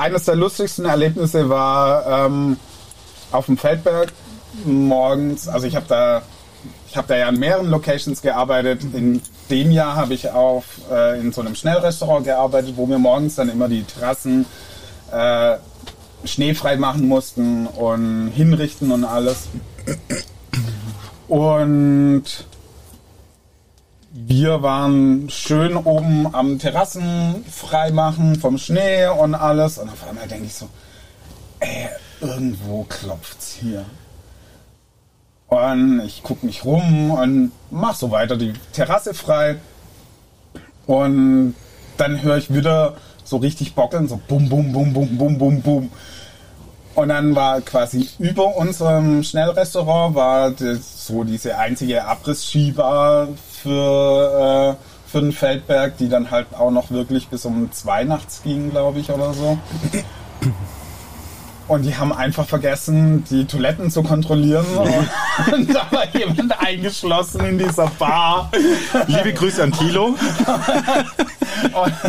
eines der lustigsten Erlebnisse war ähm, auf dem Feldberg morgens. Also ich habe da, ich habe da ja an mehreren Locations gearbeitet. In dem Jahr habe ich auf äh, in so einem Schnellrestaurant gearbeitet, wo wir morgens dann immer die Terrassen äh, schneefrei machen mussten und hinrichten und alles. Und wir waren schön oben am Terrassen freimachen vom Schnee und alles. Und auf einmal denke ich so, ey, irgendwo klopft's hier. Und ich gucke mich rum und mach so weiter die Terrasse frei. Und dann höre ich wieder so richtig bockeln, so bum, bum, bum, bum, bum, bum, bum. Und dann war quasi über unserem Schnellrestaurant war so diese einzige Abrissskibar für, äh, für den Feldberg, die dann halt auch noch wirklich bis um zwei nachts ging, glaube ich, oder so. Und die haben einfach vergessen, die Toiletten zu kontrollieren. Und da war jemand eingeschlossen in dieser Bar. Liebe Grüße an Thilo. Und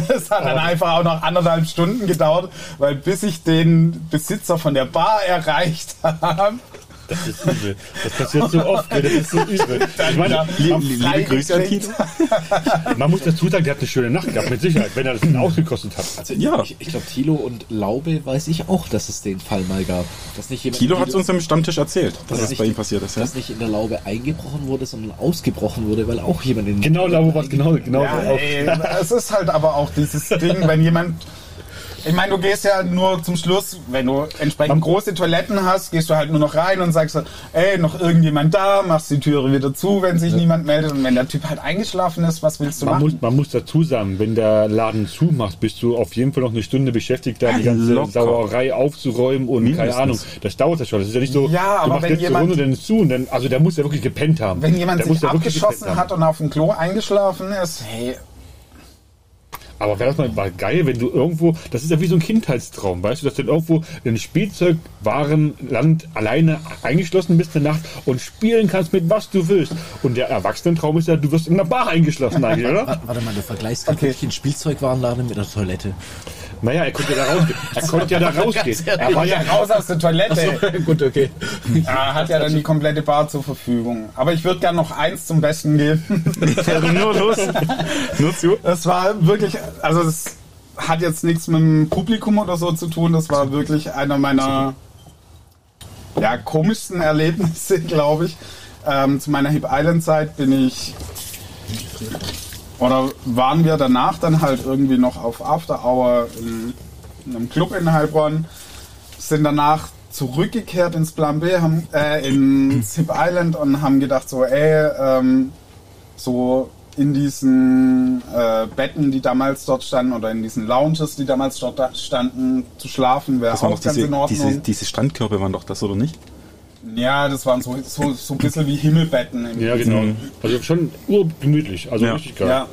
es hat dann einfach auch noch anderthalb Stunden gedauert, weil bis ich den Besitzer von der Bar erreicht habe, das ist übel. Das passiert so oft. Das ist so übel. Ich meine, Liebe, liebe Grüße an Tito. man muss dazu sagen, der hat eine schöne Nacht gehabt, mit Sicherheit, wenn er das ausgekostet hat. Also ja. ich, ich glaube, Thilo und Laube weiß ich auch, dass es den Fall mal gab. Dass nicht jemand Thilo hat es uns am Stammtisch erzählt, dass, dass das bei ihm passiert ist. Ja? Dass nicht in der Laube eingebrochen wurde, sondern ausgebrochen wurde, weil auch jemand in Genau, Laube war es genau, genau. Ja, ey, es ist halt aber auch dieses Ding, wenn jemand ich meine, du gehst ja nur zum Schluss, wenn du entsprechend große Toiletten hast, gehst du halt nur noch rein und sagst, ey, noch irgendjemand da, machst die Türe wieder zu, wenn sich ja. niemand meldet. Und wenn der Typ halt eingeschlafen ist, was willst du man machen? Muss, man muss dazu sagen, wenn der Laden zumacht, bist du auf jeden Fall noch eine Stunde beschäftigt, da die ganze Locker. Sauerei aufzuräumen und Mindestens. keine Ahnung. Das dauert ja schon. Das ist ja nicht so, ja, aber du machst wenn jetzt jemand, Runde, dann ist zu und dann, also der muss ja wirklich gepennt haben. Wenn jemand der sich ja abgeschossen hat und auf dem Klo eingeschlafen ist, hey, aber wäre das mal, mal geil, wenn du irgendwo, das ist ja wie so ein Kindheitstraum, weißt du, dass du irgendwo in Spielzeugwarenland alleine eingeschlossen bist in der Nacht und spielen kannst mit was du willst. Und der Erwachsenentraum ist ja, du wirst in einer Bar eingeschlossen eigentlich, oder? Warte mal, du vergleichst okay. wirklich einen Spielzeugwarenladen mit einer Toilette. Naja, er konnte ja da rausgehen. Er konnte ja da rausgehen. Er war ja raus aus der Toilette. So, gut, okay. Er hat ja dann die komplette Bar zur Verfügung. Aber ich würde gerne noch eins zum Besten geben. Nur los. Nur zu. Das war wirklich, also es hat jetzt nichts mit dem Publikum oder so zu tun. Das war wirklich einer meiner ja, komischsten Erlebnisse, glaube ich. Ähm, zu meiner Hip Island Zeit bin ich oder waren wir danach dann halt irgendwie noch auf After Hour in, in einem Club in Heilbronn, sind danach zurückgekehrt ins Plan B, haben, äh, in Zip Island und haben gedacht so, ey, ähm, so in diesen äh, Betten, die damals dort standen, oder in diesen Lounges, die damals dort standen, zu schlafen, wäre auch ganz diese, in Ordnung. Diese, diese Standkörbe waren doch das, oder nicht? Ja, das waren so, so, so ein bisschen wie Himmelbetten. ja, genau. Also schon urgemütlich, also Ja. richtig geil. Ja.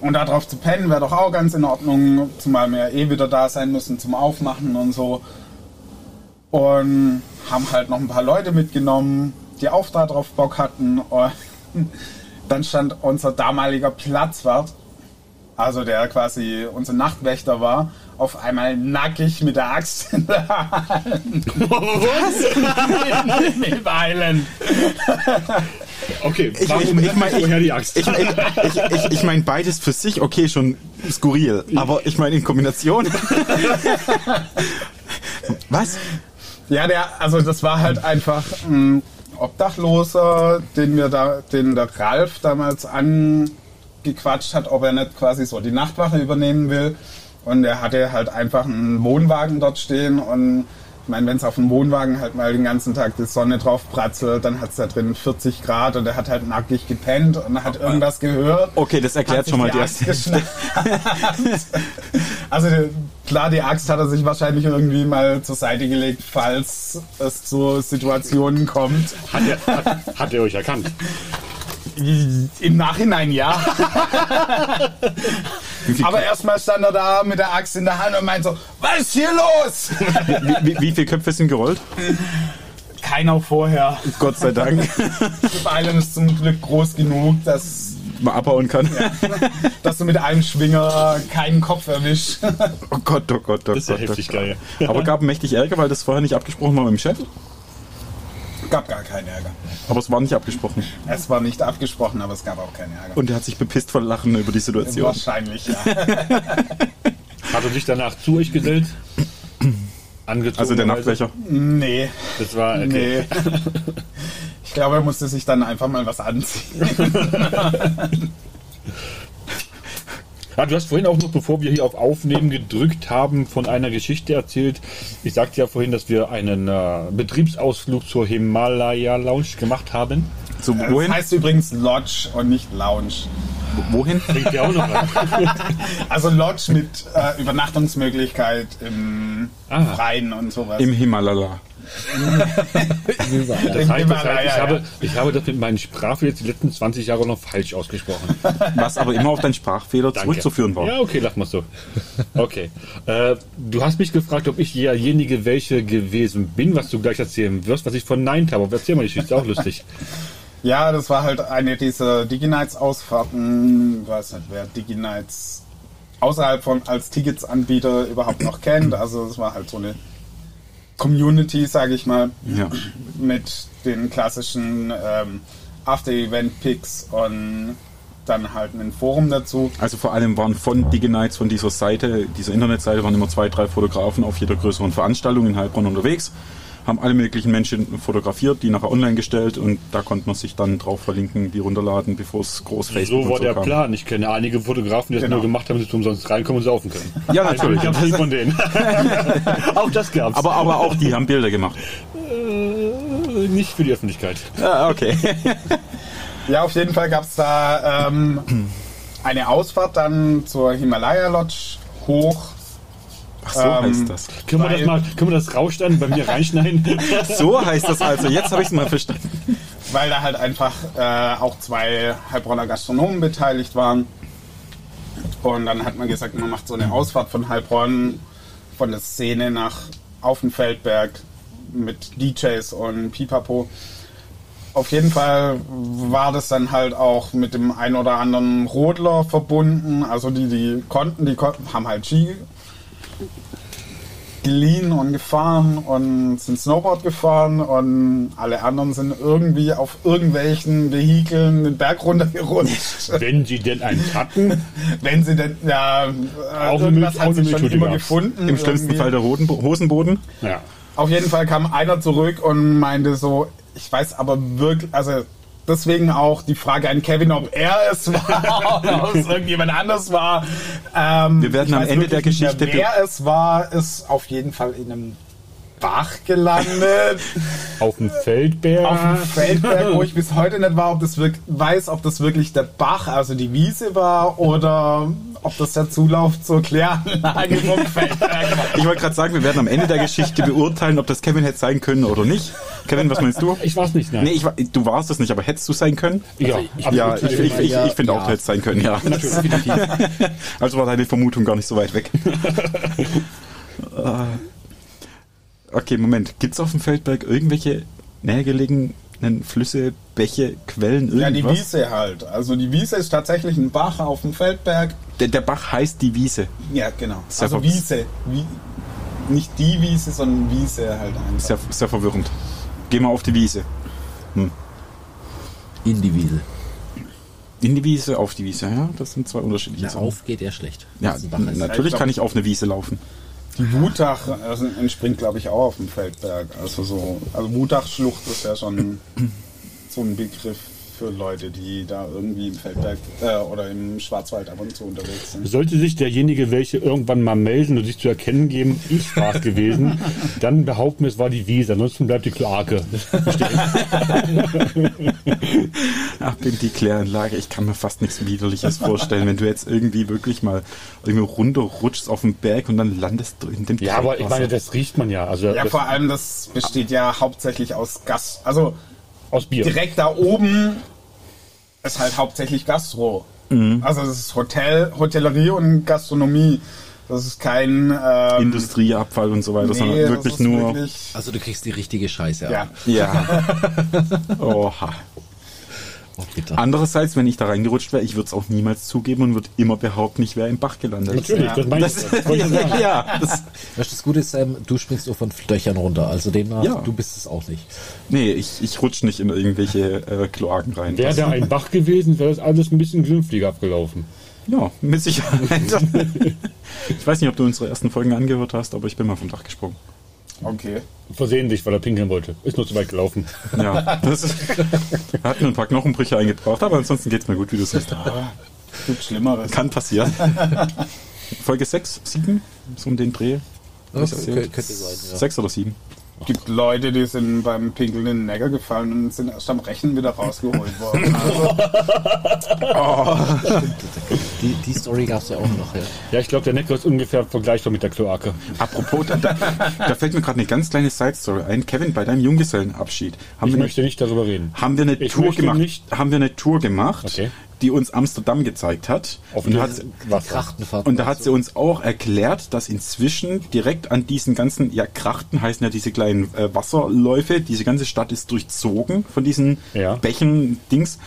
Und darauf zu pennen wäre doch auch ganz in Ordnung, zumal wir eh wieder da sein müssen zum Aufmachen und so. Und haben halt noch ein paar Leute mitgenommen, die auch darauf Bock hatten. Und dann stand unser damaliger Platzwart, also der quasi unser Nachtwächter war, auf einmal nackig mit der Axt in der Hand. Was? Im Island. Okay, Ich, warum ich, ich meine woher die Axt? ich, ich, ich, ich, ich mein beides für sich, okay, schon skurril. Aber ich meine in Kombination. Was? Ja, der, also das war halt einfach ein Obdachloser, den wir da, den der Ralf damals angequatscht hat, ob er nicht quasi so die Nachtwache übernehmen will. Und er hatte halt einfach einen Wohnwagen dort stehen und ich meine, wenn es auf dem Wohnwagen halt mal den ganzen Tag die Sonne drauf pratzelt, dann hat es da drin 40 Grad und er hat halt nackig gepennt und hat irgendwas gehört. Okay, das erklärt schon mal die Axt. Also die- klar, die Axt hat er sich wahrscheinlich irgendwie mal zur Seite gelegt, falls es zu Situationen kommt. Hat er, hat, hat er euch erkannt? Im Nachhinein ja. Aber erstmal stand er da mit der Axt in der Hand und meint so, was ist hier los? Wie, wie, wie viele Köpfe sind gerollt? Keiner vorher. Gott sei Dank. Island ist zum Glück groß genug, dass mal abhauen kann. dass du mit einem Schwinger keinen Kopf erwischst. Oh Gott, oh Gott, oh Das ist ja Gott. oh heftig Gott. geil. Aber gab mächtig Ärger, weil das vorher nicht abgesprochen war mit dem Chef. Gab gar keinen Ärger. Aber es war nicht abgesprochen. Es war nicht abgesprochen, aber es gab auch keinen Ärger. Und er hat sich bepisst vor Lachen über die Situation. Wahrscheinlich, ja. Hat er sich danach zu euch gesellt? Angezogen. Also der Nachtwächer. Nee, Das war, okay. nee. Ich glaube, er musste sich dann einfach mal was anziehen. Ja, du hast vorhin auch noch, bevor wir hier auf Aufnehmen gedrückt haben, von einer Geschichte erzählt. Ich sagte ja vorhin, dass wir einen äh, Betriebsausflug zur Himalaya Lounge gemacht haben. So, Das wohin? heißt übrigens Lodge und nicht Lounge. wohin? Bringt ja auch noch was. Also Lodge mit äh, Übernachtungsmöglichkeit im Ah. Freien und sowas. Im Himalaya. Das heißt, das heißt ich, habe, ich habe das mit meinen Sprachfehlern jetzt die letzten 20 Jahre noch falsch ausgesprochen. Was aber immer auf deinen Sprachfehler Danke. zurückzuführen war. Ja, okay, lass mal so. Okay. Äh, du hast mich gefragt, ob ich derjenige welche gewesen bin, was du gleich erzählen wirst, was ich verneint habe. Aber erzähl mal die Geschichte, ist auch lustig. Ja, das war halt eine dieser Digi-Nights-Ausfahrten. Ich weiß nicht, wer Digi-Nights außerhalb von als Ticketsanbieter überhaupt noch kennt. Also es war halt so eine Community, sage ich mal, Ja. mit den klassischen ähm, After-Event-Picks und dann halt ein Forum dazu. Also vor allem waren von DigiNights, von dieser Seite, dieser Internetseite, waren immer zwei, drei Fotografen auf jeder größeren Veranstaltung in Heilbronn unterwegs, haben alle möglichen Menschen fotografiert, die nachher online gestellt und da konnte man sich dann drauf verlinken, die runterladen, bevor es groß Facebook So war und der kam. Plan. Ich kenne einige Fotografen, die das Genau. nur gemacht haben, dass sie umsonst reinkommen und saufen können. Ja, natürlich. Ich habe viel von denen. auch das gab's. Aber, aber auch die haben Bilder gemacht. äh, nicht für die Öffentlichkeit. Ja, okay. Ja, auf jeden Fall gab es da ähm, eine Ausfahrt dann zur Himalaya Lodge hoch. Ach, so Ähm, heißt das. Können wir das mal, können wir das rausstellen, bei mir reinschneiden? So heißt das also. Jetzt habe ich es mal verstanden. weil da halt einfach äh, auch zwei Heilbronner Gastronomen beteiligt waren. Und dann hat man gesagt, man macht so eine Ausfahrt von Heilbronn, von der Szene nach auf den Feldberg mit DJs und Pipapo. Auf jeden Fall war das dann halt auch mit dem ein oder anderen Rodler verbunden. Also die, die konnten, die konnten, haben halt Ski geliehen und gefahren und sind Snowboard gefahren und alle anderen sind irgendwie auf irgendwelchen Vehikeln den Berg runtergerutscht. Wenn sie denn eins hatten, Wenn sie denn, ja, Auch irgendwas Milch- auch hat eine sich schon immer gab's. gefunden. Im schlimmsten irgendwie. Fall der Hosenboden. ja. Auf jeden Fall kam einer zurück und meinte so, ich weiß aber wirklich, also deswegen auch die Frage an Kevin, ob er es war oder ob es irgendjemand anders war. Ähm, Wir werden am Ende der Geschichte Mehr, wer es war, ist auf jeden Fall in einem Bach gelandet. auf dem Feldberg. auf dem Feldberg, wo ich bis heute nicht war, ob das wirk weiß, ob das wirklich der Bach, also die Wiese war, oder ob das der Zulauf zur Kläranlage vom Feldberg war. Ich wollte gerade sagen, wir werden am Ende der Geschichte beurteilen, ob das Kevin hätte sein können oder nicht. Kevin, was meinst du? Ich weiß nicht, nein. Nee, ich, war- du warst es nicht, aber hättest du sein können? ja, Ja, absolut. ich, ich, ich, ich finde Ja. auch, du hättest sein können, ja. Definitiv. Also war deine Vermutung gar nicht so weit weg. Okay, Moment. Gibt es auf dem Feldberg irgendwelche nähergelegenen Flüsse, Bäche, Quellen, Ja, die irgendwas? Wiese halt. Also die Wiese ist tatsächlich ein Bach auf dem Feldberg. der, der Bach heißt die Wiese. Ja, genau. Sehr Also Wiese. Wie, nicht die Wiese, sondern Wiese halt einfach. Sehr, sehr verwirrend. Geh mal auf die Wiese. In die Wiese. In die Wiese, auf die Wiese. Ja, das sind zwei unterschiedliche Ja, Sachen. auf geht er schlecht. Ja, natürlich Ich glaub- kann ich auf eine Wiese laufen. Die Wutach also entspringt, glaube ich, auch auf dem Feldberg. Also so, also Wutachschlucht ist ja schon so ein Begriff für Leute, die da irgendwie im Feldberg äh, oder im Schwarzwald ab und zu unterwegs sind. Sollte sich derjenige, welche irgendwann mal melden und sich zu erkennen geben, ich war es gewesen, dann behaupten wir, es war die Wiese. Ansonsten bleibt die Kloake. Ach, bin die Kläranlage. Ich kann mir fast nichts Widerliches vorstellen, wenn du jetzt irgendwie wirklich mal irgendwie runterrutschst auf den Berg und dann landest du in dem Ja, aber ich meine, das riecht man ja. Also Ja, vor allem, das besteht ja hauptsächlich aus Gas. Also aus Bier. direkt da oben ist halt hauptsächlich Gastro. Mhm. Also das ist Hotel, Hotellerie und Gastronomie. Das ist kein ähm, Industrieabfall und so weiter, nee, sondern wirklich nur. Wirklich, Also du kriegst die richtige Scheiße ja. ab. Ja. Oha. Oh, bitte. Andererseits, wenn ich da reingerutscht wäre, ich würde es auch niemals zugeben und würde immer behaupten, ich wäre im Bach gelandet. Natürlich, Ja. das meine ich. Das, Das sagen. ja, das, Weißt du, das Gute ist, Sam, du springst auch von Dächern runter. Also demnach, Ja. du bist es auch nicht. nee, ich, ich rutsche nicht in irgendwelche äh, Kloaken rein. Wäre da ein Bach gewesen, wäre das alles ein bisschen glimpflicher abgelaufen. Ja, mit Sicherheit. ich weiß nicht, ob du unsere ersten Folgen angehört hast, aber ich bin mal vom Dach gesprungen. Okay. Versehentlich, weil er pinkeln wollte. Ist nur zu weit gelaufen. Ja, das hat mir ein paar Knochenbrüche eingebracht, aber ansonsten geht's mir gut, wie du siehst. Ah, gibt Schlimmeres. Kann passieren. Folge 6, 7, so um den Dreh. Ja, Ist das könnte- sein, ja. Sechs oder sieben. gibt Leute, die sind beim Pinkeln in den Neckar gefallen und sind erst am Rechen wieder rausgeholt worden. Also, Die, die Story gab es ja auch noch, ja. Ja, ich glaube, der Neckar ist ungefähr vergleichbar mit der Kloake. Apropos, da, da, da fällt mir gerade eine ganz kleine Side-Story ein. Kevin, bei deinem Junggesellenabschied haben Ich wir, eine, möchte nicht darüber reden. haben wir eine Ich Tour gemacht. nicht- Haben wir eine Tour gemacht, Okay. Die uns Amsterdam gezeigt hat. Auf und, hat und da hat sie uns auch erklärt, dass inzwischen direkt an diesen ganzen, ja, Krachten heißen ja diese kleinen äh, Wasserläufe, diese ganze Stadt ist durchzogen von diesen Ja. Bächen, Dings.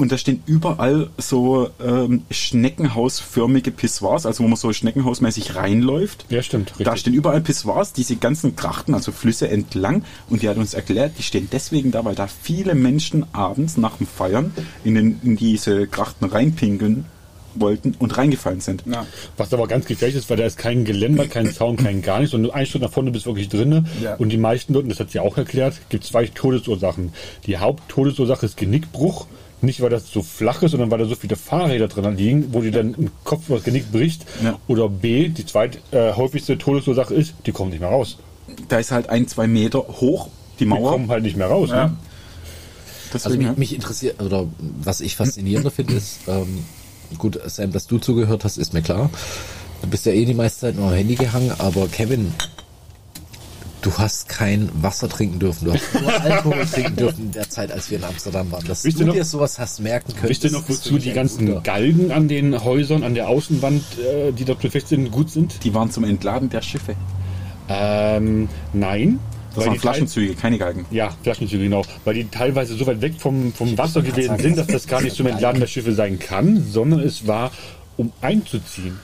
Und da stehen überall so ähm, schneckenhausförmige Pissoirs, also wo man so schneckenhausmäßig reinläuft. Ja, stimmt. Richtig. Da stehen überall Pissoirs, diese ganzen Krachten, also Flüsse entlang. Und die hat uns erklärt, die stehen deswegen da, weil da viele Menschen abends nach dem Feiern in, den, in diese Krachten reinpinkeln wollten und reingefallen sind. ja. Was aber ganz gefährlich ist, weil da ist kein Geländer, kein Zaun, kein gar nichts. Und nur ein Schritt nach vorne bist du wirklich drinne. Ja. Und die meisten dort, und das hat sie auch erklärt, gibt zwei Todesursachen. Die Haupttodesursache ist Genickbruch. Nicht, weil das so flach ist, sondern weil da so viele Fahrräder drin liegen, wo dir dann im Kopf das Genick bricht. Ja. Oder B, die zweithäufigste Todesursache ist, die kommen nicht mehr raus. Da ist halt ein, zwei Meter hoch die Die Mauer. kommen halt nicht mehr raus. Ja. Ne? Also Deswegen, mich, ja. mich interessiert, oder was ich faszinierender finde, ist, ähm, gut, Sam, dass du zugehört hast, ist mir klar. Du bist ja eh die meiste Zeit nur am Handy gehangen, aber Kevin, du hast kein Wasser trinken dürfen, du hast nur Alkohol trinken dürfen in der Zeit, als wir in Amsterdam waren. Dass Wisst du ihr noch- dir sowas hast merken können. Wisst ihr noch, wozu die ganzen Wunder. Galgen an den Häusern, an der Außenwand, äh, die dort befestigt sind, gut sind? die waren zum Entladen der Schiffe. Ähm, nein. Das waren Flaschenzüge, keine Galgen. Ja, Flaschenzüge, genau. Weil die teilweise so weit weg vom, vom Wasser gewesen sind, dass das gar nicht zum Entladen der Schiffe sein kann, sondern es war, um einzuziehen.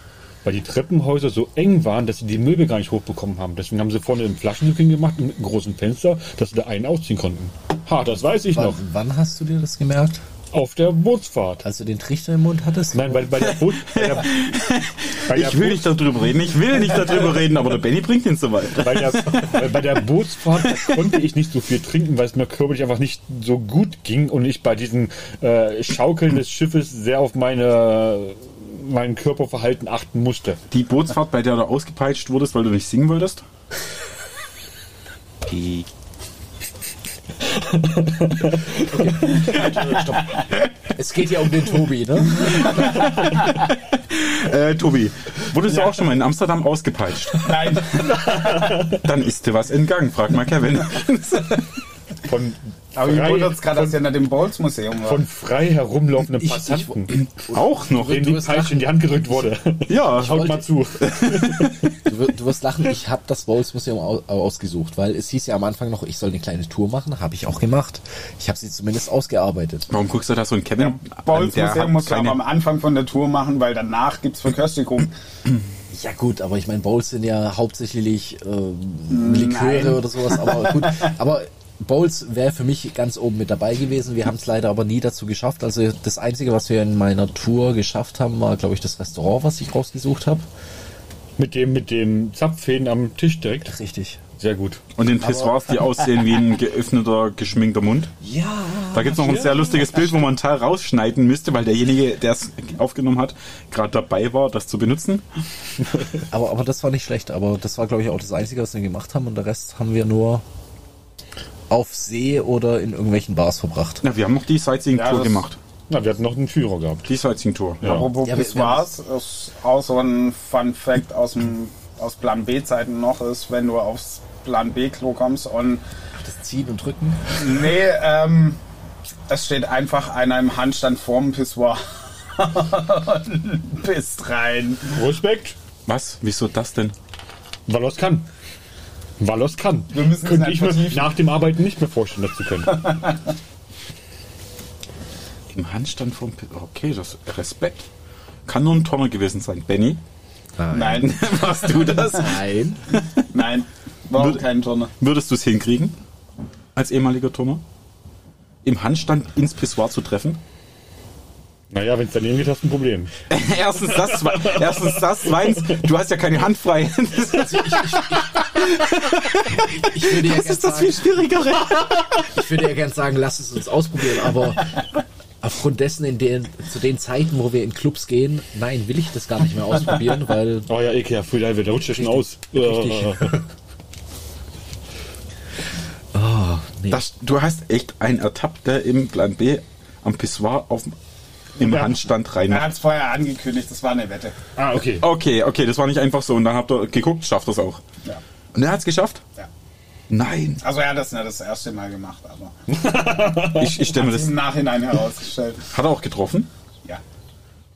Weil die Treppenhäuser so eng waren, dass sie die Möbel gar nicht hochbekommen haben. Deswegen haben sie vorne einen Flaschenzug hingemacht mit einem großen Fenster, dass sie da einen ausziehen konnten. Ha, das weiß ich noch. wann hast du dir das gemerkt? Auf der Bootsfahrt. Als du den Trichter im Mund hattest? Nein, weil bei der Boot... Bei der, bei der Ich will Boot- nicht darüber reden, ich will nicht darüber reden, aber der Benny bringt ihn so weit. bei der, bei der Bootsfahrt konnte ich nicht so viel trinken, weil es mir körperlich einfach nicht so gut ging und ich bei diesen äh, Schaukeln des Schiffes sehr auf meine mein Körperverhalten achten musste. Die Bootsfahrt, bei der du ausgepeitscht wurdest, weil du nicht singen wolltest? Die. Es geht ja um den Tobi, ne? Äh, Tobi, wurdest du auch schon mal in Amsterdam ausgepeitscht? Nein, Dann ist dir was entgangen, frag mal Kevin. Von aber ich wundert es gerade, dass von, ihr nicht im Bowls-Museum war. von frei herumlaufenden Ich- ich- Passanten, Auch noch? denen du die Peitsche in die Hand gedrückt wurde. Ja, Schaut wollte- mal zu. Du, du wirst lachen, ich habe das Bowls Museum au- ausgesucht, weil es hieß ja am Anfang noch, ich soll eine kleine Tour machen, habe ich auch gemacht. Ich habe sie zumindest ausgearbeitet. warum guckst du da so einen Kevin Bowls-Museum hat muss man am Anfang von der Tour machen, weil danach gibt es Verköstigung. Ja gut, aber ich meine, Bowls sind ja hauptsächlich ähm, Liköre Nein. oder sowas, aber gut. Aber Bowls wäre für mich ganz oben mit dabei gewesen. Wir haben es leider aber nie dazu geschafft. Also das Einzige, was wir in meiner Tour geschafft haben, war, glaube ich, das Restaurant, was ich rausgesucht habe. Mit dem, mit dem Zapfhähnen am Tisch direkt. Richtig. Sehr gut. Und den Pissoirs, die aussehen wie ein geöffneter, geschminkter Mund. Ja. Da gibt es noch ein sehr lustiges Bild, wo man einen Teil rausschneiden müsste, weil derjenige, der es aufgenommen hat, gerade dabei war, das zu benutzen. Aber, aber das war nicht schlecht. Aber das war, glaube ich, auch das Einzige, was wir gemacht haben. Und der Rest haben wir nur auf See oder in irgendwelchen Bars verbracht. Na, wir haben noch die Sightseeing-Tour Ja, gemacht. Na, wir hatten noch einen Führer gehabt. Die Sightseeing-Tour. Ja. Apropos Ja, wir- Pissoirs, ist auch so ein Fun Fact aus, dem, aus Plan B-Zeiten noch ist, wenn du aufs Plan B-Klo kommst und Das Ziehen und Drücken. nee, ähm, es steht einfach einer im Handstand vorm Pissoir und pisst rein. Respekt. Was? Wieso das denn? Weil er es kann. Weil er es kann. Wir müssen es Könnte ich mir nach dem Arbeiten nicht mehr vorstellen, das zu können. Im Handstand vom P Okay, das Respekt. Kann nur ein Tonner gewesen sein. Benny, Nein, warst du das? Nein. nein, war auch Würde- kein Turner. Würdest du es hinkriegen? Als ehemaliger Turner? Im Handstand ins Pissoir zu treffen? Naja, wenn es daneben geht, hast du ein Problem. erstens das, erstens das, zweitens, du hast ja keine Hand frei. Also ich, ich, ich, ich würde ja Das gern ist das viel sagen, schwierigere. ich würde ja gern sagen, lass es uns ausprobieren, aber aufgrund dessen, in den, zu den Zeiten, wo wir in Clubs gehen, nein, will ich das gar nicht mehr ausprobieren, weil Oh ja, ekelhaft, ja, der rutscht ja schon aus. Richtig. Oh, nee. Das, du hast echt einen ertappt, der im Plan B am Pissoir auf, im Ja. Handstand Er rein. hat es vorher angekündigt, das war eine Wette. ah, okay. Okay, okay, das war nicht einfach so. Und dann habt ihr geguckt, schafft das auch. Ja. Und er hat es geschafft? Ja. Nein. Also er hat das nicht das erste Mal gemacht, aber Ich, ich stelle mir das. im Nachhinein herausgestellt. Hat er auch getroffen? Ja.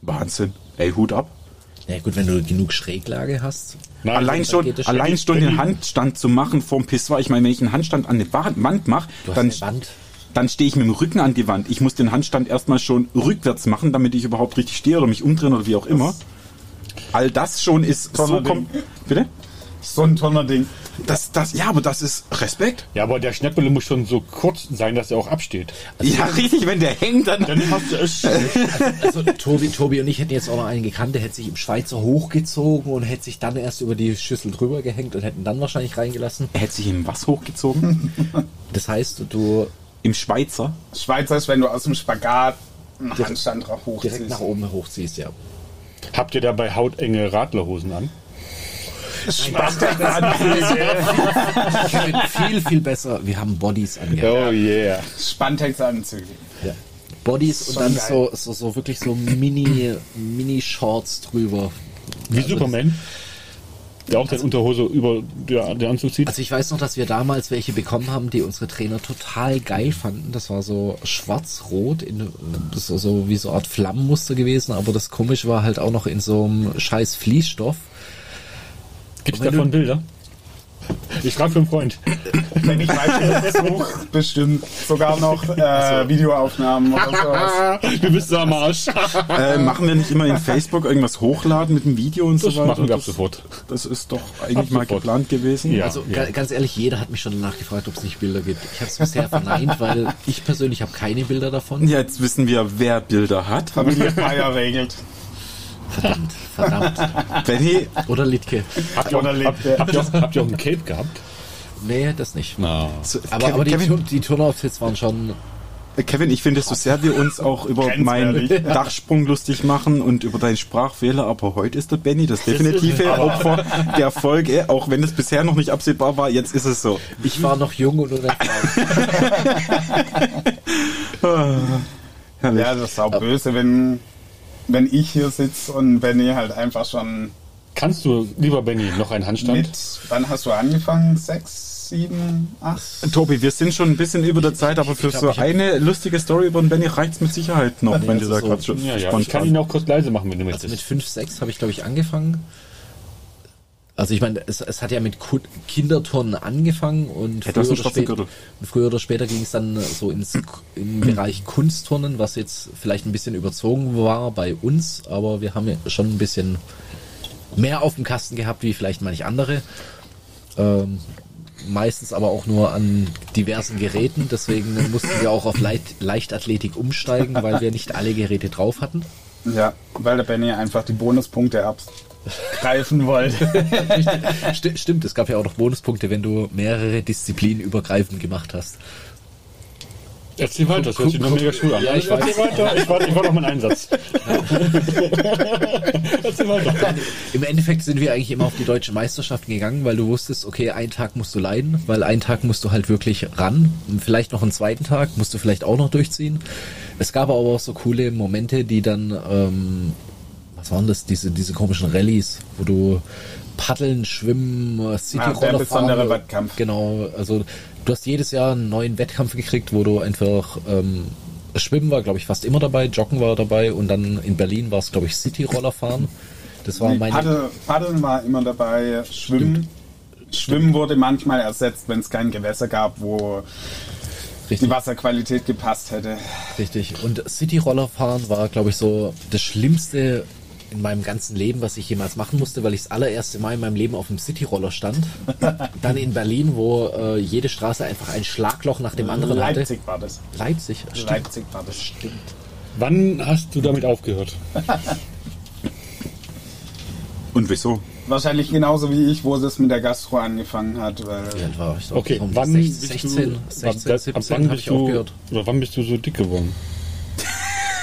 Wahnsinn. Ey, Hut ab. ja gut, wenn du genug Schräglage hast. Nein, allein das- schon, allein schon den Handstand zu machen vorm Pissoir. Ich meine, wenn ich einen Handstand an eine Wa- Wand mache, dann, dann stehe ich mit dem Rücken an die Wand. Ich muss den Handstand erstmal schon rückwärts machen, damit ich überhaupt richtig stehe oder mich umdrehen oder wie auch immer. All das schon ist so kom Bitte? So ein Tonnerding. Das, das, ja, aber das ist Respekt. Ja, aber der Schnäppele muss schon so kurz sein, dass er auch absteht. ja, richtig, wenn der hängt, dann. Dann hast du es. Also Tobi, Tobi und ich hätten jetzt auch noch einen gekannt, der hätte sich im Schweizer hochgezogen und hätte sich dann erst über die Schüssel drüber gehängt und hätten dann wahrscheinlich reingelassen. Er hätte sich im was hochgezogen? Das heißt, du Im Schweizer. Schweizer ist, wenn du aus dem Spagat einen Handstand drauf hochziehst. direkt nach oben hochziehst, ja. Habt ihr dabei hautenge Radlerhosen an? Kevin, viel, viel besser. Wir haben Bodies angehabt. Oh yeah. Spantex-Anzüge. Ja. Bodies und dann geil. so, so, so wirklich so Mini, Mini-Shorts drüber. Wie Also Superman. Der auch den Unterhose über der, der Anzug zieht. Also ich weiß noch, dass wir damals welche bekommen haben, die unsere Trainer total geil fanden. Das war so schwarz-rot, war so wie so eine Art Flammenmuster gewesen, aber das komische war halt auch noch in so einem scheiß Fließstoff. Gibt es davon Bilder? Ich frage für einen Freund. Wenn ich weiß, sucht bestimmt sogar noch äh, Videoaufnahmen oder sowas. du bist am Arsch. Äh, machen wir nicht immer in Facebook irgendwas hochladen mit dem Video und Das so weiter? machen wir ab das, sofort. das ist doch eigentlich Ab mal sofort. geplant gewesen. Ja. Also ga- ganz ehrlich, jeder hat mich schon danach gefragt, ob es nicht Bilder gibt. Ich habe es bisher verneint, weil ich persönlich habe keine Bilder davon. Jetzt wissen wir, wer Bilder hat. Familie Feier regelt. Verdammt, verdammt. Benny, Oder Litke. Habt ihr, auch, habt, habt, ihr auch, habt ihr auch ein Cape gehabt? Nee, das nicht. Na. so, Aber, Kevin, aber die, Kevin, die Turnoutfits waren schon Äh, Kevin, ich finde, so sehr wir uns auch über meinen. Dachsprung lustig machen und über deinen Sprachfehler, aber heute ist der Benny das definitive Opfer der Folge, auch wenn es bisher noch nicht absehbar war, jetzt ist es so. Ich war noch jung und unerfahren. Herrlich. Ja, das ist auch böse, wenn, wenn ich hier sitze und Benny halt einfach schon Kannst du, lieber Benny, noch einen Handstand? mit, wann hast du angefangen? Sechs, sieben, acht? Tobi, wir sind schon ein bisschen über der Zeit, aber für ich glaub, so hab- eine lustige Story über den Benny reicht's mit Sicherheit noch, wenn also du da so- gerade schon Ja, ja. Ich kann ihn auch kurz leise machen, wenn du Also mit möchtest. 5, 6 habe ich, glaube ich, angefangen. Also ich meine, es, es hat ja mit Kinderturnen angefangen und früher, oder schwarzen spät, Gürtel. und früher oder später ging es dann so ins im Bereich Kunstturnen, was jetzt vielleicht ein bisschen überzogen war bei uns, aber wir haben ja schon ein bisschen mehr auf dem Kasten gehabt, wie vielleicht manch andere. Ähm, meistens aber auch nur an diversen Geräten, deswegen mussten wir auch auf Leicht, Leichtathletik umsteigen, weil wir nicht alle Geräte drauf hatten. Ja, weil der Benny einfach die Bonuspunkte abgreifen wollte. Sti- Stimmt, es gab ja auch noch Bonuspunkte, wenn du mehrere Disziplinen übergreifend gemacht hast. Erzähl weiter, das hört sich noch mega cool an. Ja, ich weiß. Erzähl weiter, ich warte, ich warte auf meinen Einsatz. Erzähl weiter. Im Endeffekt sind wir eigentlich immer auf die deutsche Meisterschaften gegangen, weil du wusstest, okay, einen Tag musst du leiden, weil einen Tag musst du halt wirklich ran. Vielleicht noch einen zweiten Tag musst du vielleicht auch noch durchziehen. Es gab aber auch so coole Momente, die dann, ähm, was waren das, diese, diese komischen Rallyes, wo du paddeln, schwimmen, äh, Cityroller der besondere. Wettkampf. Genau, also du hast jedes Jahr einen neuen Wettkampf gekriegt, wo du einfach ähm, Schwimmen war, glaube ich, fast immer dabei, Joggen war dabei und dann in Berlin war es, glaube ich, Cityroller fahren. Das war Nee, meine. Paddel, Paddeln war immer dabei, Schwimmen. Schwimmen wurde manchmal ersetzt, wenn es kein Gewässer gab, wo Richtig. die Wasserqualität gepasst hätte. Richtig. Und City-Roller fahren war, glaube ich, so das Schlimmste in meinem ganzen Leben, was ich jemals machen musste, weil ich das allererste Mal in meinem Leben auf dem City-Roller stand. Dann in Berlin, wo äh, jede Straße einfach ein Schlagloch nach dem anderen Leipzig war das. hatte. Leipzig. Stimmt. Leipzig war das. Stimmt. Wann hast du damit aufgehört? Und wieso? Wahrscheinlich genauso wie ich, wo es mit der Gastro angefangen hat. Weil alt war ich? So Okay, um wann 16, bist 16, du, 16, ab, 17 ab wann habe bist ich du, aufgehört. oder wann bist du so dick geworden?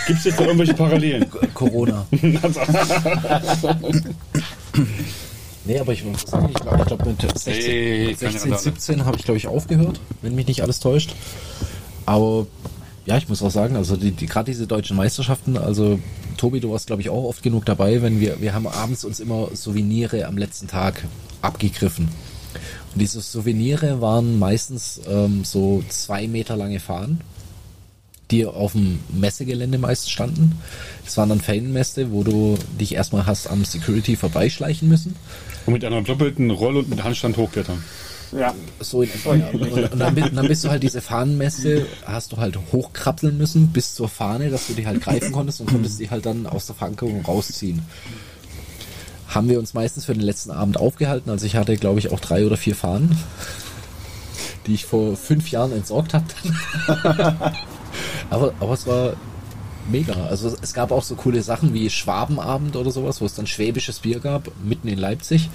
Gibt es jetzt da irgendwelche Parallelen? Corona. nee, aber ich muss sagen, ich glaube, glaub, mit 16, Hey, mit keine 16 Randale. 17 habe ich, glaube ich, aufgehört, wenn mich nicht alles täuscht. Aber ja, ich muss auch sagen, also die, die gerade diese deutschen Meisterschaften, also Tobi, du warst, glaube ich, auch oft genug dabei, wenn wir, wir haben abends uns immer Souvenire am letzten Tag abgegriffen. Und diese Souvenire waren meistens ähm, so zwei Meter lange Fahnen, die auf dem Messegelände meist standen. Das waren dann Fanmesse, wo du dich erstmal hast am Security vorbeischleichen müssen. Und mit einer doppelten Rolle und mit Handstand hochklettern. ja, So in etwa, ja. Und, und dann, dann bist du halt diese Fahnenmesse, hast du halt hochkrapseln müssen bis zur Fahne, dass du die halt greifen konntest und konntest die halt dann aus der Verankerung rausziehen. Haben wir uns meistens für den letzten Abend aufgehalten. Also ich hatte, glaube ich, auch drei oder vier Fahnen, die ich vor fünf Jahren entsorgt habe. aber, aber es war mega. Also es gab auch so coole Sachen wie Schwabenabend oder sowas, wo es dann schwäbisches Bier gab, mitten in Leipzig.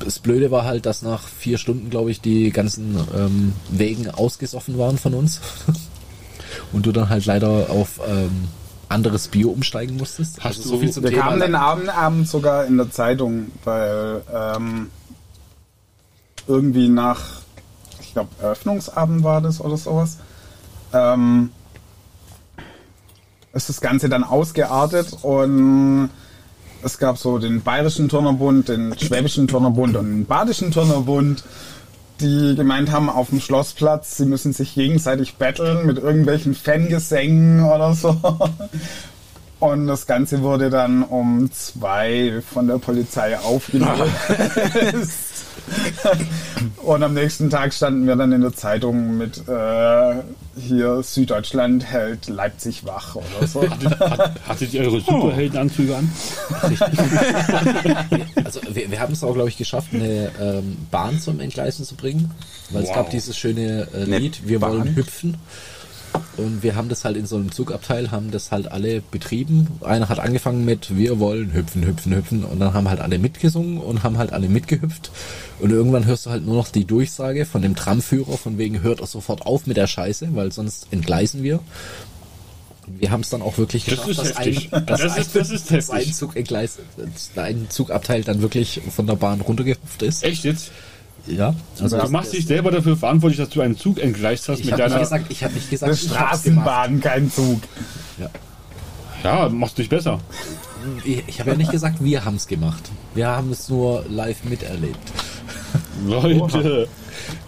Das Blöde war halt, dass nach vier Stunden, glaube ich, die ganzen ähm, Wegen ausgesoffen waren von uns. Und du dann halt leider auf ähm, anderes Bier umsteigen musstest. Hast also du- so viel zum wir Thema. kamen den Abend, Abend sogar in der Zeitung, weil ähm, irgendwie nach, ich glaube, Eröffnungsabend war das oder sowas, ähm, ist das Ganze dann ausgeartet und es gab so den Bayerischen Turnerbund, den Schwäbischen Turnerbund und den Badischen Turnerbund, die gemeint haben auf dem Schlossplatz, sie müssen sich gegenseitig betteln mit irgendwelchen Fangesängen oder so. Und das Ganze wurde dann um zwei von der Polizei aufgelöst. Und am nächsten Tag standen wir dann in der Zeitung mit äh, hier Süddeutschland hält Leipzig wach oder so. Hat, hattet ihr eure Superheldenanzüge an? Also wir, wir haben es auch, glaube ich, geschafft, eine ähm, Bahn zum Entgleisen zu bringen, weil es Wow. gab dieses schöne äh, Lied, wir Bahn? wollen hüpfen. Und wir haben das halt in so einem Zugabteil, haben das halt alle betrieben. Einer hat angefangen mit, wir wollen hüpfen, hüpfen, hüpfen. Und dann haben halt alle mitgesungen und haben halt alle mitgehüpft. Und irgendwann hörst du halt nur noch die Durchsage von dem Tramführer, von wegen hört er sofort auf mit der Scheiße, weil sonst entgleisen wir. Wir haben es dann auch wirklich Das geschafft, ist heftig. ein, dass Das ein, ist- das ist dass heftig. ein Zug entgleist, dass ein Zugabteil dann wirklich von der Bahn runtergehüpft ist. Echt jetzt? Ja, also Du machst dich selber dafür verantwortlich, dass du einen Zug entgleist hast ich mit habe nicht deiner. gesagt, ich habe nicht gesagt, Eine. Straßenbahn, kein Zug. Ja. Ja, machst dich besser. Ich, ich habe ja nicht gesagt, wir haben es gemacht. Wir haben es nur live miterlebt. Leute,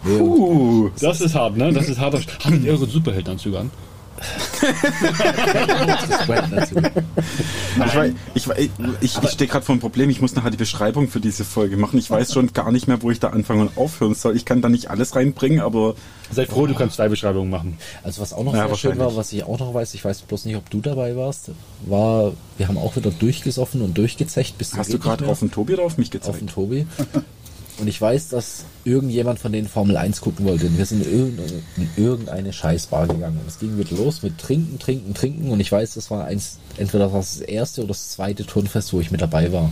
Uh, das ist hart, ne? Das ist hart. Hattet ihr eure Superheldenanzüge an? Ich, ich, ich, ich stehe gerade vor einem Problem. Ich muss nachher die Beschreibung für diese Folge machen. Ich weiß schon gar nicht mehr, wo ich da anfangen und aufhören soll. Ich kann da nicht alles reinbringen, aber Sei froh, du kannst zwei Beschreibungen machen. Also was auch noch Ja, sehr schön war, was ich auch noch weiß, ich weiß bloß nicht, ob du dabei warst, war, wir haben auch wieder durchgesoffen und durchgezecht bis hast du gerade auf den Tobi oder auf mich auf den gezeigt? Tobi. Und ich weiß, dass irgendjemand von denen Formel 1 gucken wollte. Und wir sind in irgendeine, in irgendeine Scheißbar gegangen. Und es ging wieder los mit Trinken, Trinken, Trinken. Und ich weiß, das war eins, entweder das erste oder das zweite Turnfest, wo ich mit dabei war.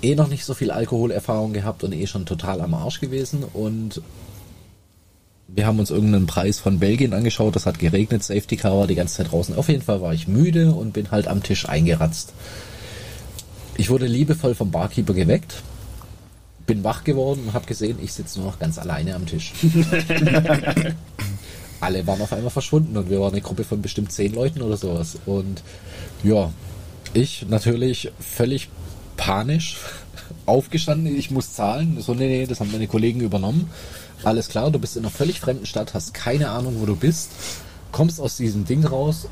Eh noch nicht so viel Alkoholerfahrung gehabt und eh schon total am Arsch gewesen. Und wir haben uns irgendeinen Preis von Belgien angeschaut. Das hat geregnet, Safety Car war die ganze Zeit draußen. Auf jeden Fall war ich müde und bin halt am Tisch eingeratzt. Ich wurde liebevoll vom Barkeeper geweckt, bin wach geworden und habe gesehen, ich sitze nur noch ganz alleine am Tisch. Alle waren auf einmal verschwunden und wir waren eine Gruppe von bestimmt zehn Leuten oder sowas. Und ja, ich natürlich völlig panisch aufgestanden, ich muss zahlen. So, nee, nee, das haben meine Kollegen übernommen. Alles klar, du bist in einer völlig fremden Stadt, hast keine Ahnung, wo du bist, kommst aus diesem Ding raus,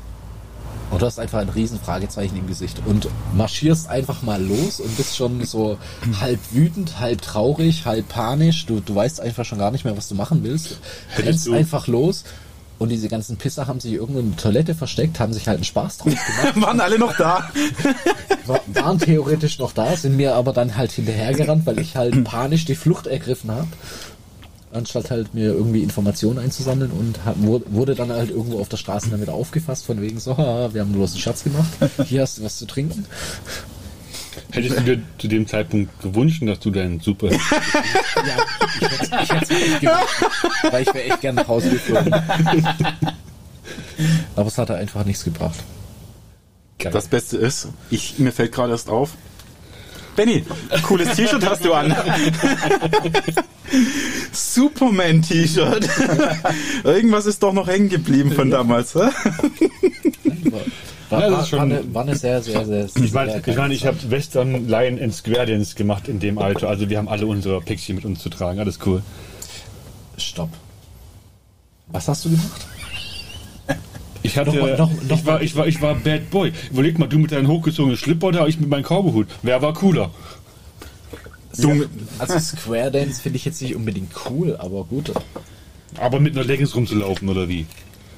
Und du hast einfach ein riesen Fragezeichen im Gesicht und marschierst einfach mal los und bist schon so halb wütend, halb traurig, halb panisch. Du, du weißt einfach schon gar nicht mehr, was du machen willst. Rennst einfach los und diese ganzen Pisser haben sich irgendwo in der Toilette versteckt, haben sich halt einen Spaß drauf gemacht, Waren alle noch da? war, waren theoretisch noch da, sind mir aber dann halt hinterhergerannt, weil ich halt panisch die Flucht ergriffen habe. Anstatt halt mir irgendwie Informationen einzusammeln und hab, wurde, dann halt irgendwo auf der Straße damit aufgefasst, von wegen so, haha, wir haben bloß einen Schatz gemacht, hier hast du was zu trinken. Hättest du dir zu dem Zeitpunkt gewünscht, dass du deinen Super Ja, ich hätte es gewünscht, weil ich wäre echt gern nach Hause geflogen. Aber es hat einfach nichts gebracht. Geil. Das Beste ist, ich, mir fällt gerade erst auf, Benny, cooles T-Shirt hast du an. Superman-T-Shirt. Irgendwas ist doch noch hängen geblieben von damals. War, Ja, das war, ist schon- war, eine, war eine sehr, sehr, sehr, sehr Ich meine, ich, mein, ich habe Western Lion and Square Dance gemacht in dem Alter. Also wir haben alle unsere Päckchen mit uns zu tragen. Alles cool. Stopp. Was hast du gemacht? Ich hatte, Noch mal- noch- noch ich, war, ich war, ich war Bad Boy. Überleg mal, du mit deinem hochgezogenen Schlipper da, ich mit meinem Cowboyhut. Wer war cooler? Du, Also Square Dance finde ich jetzt nicht unbedingt cool, aber gut. Aber mit einer Leggings rumzulaufen oder wie?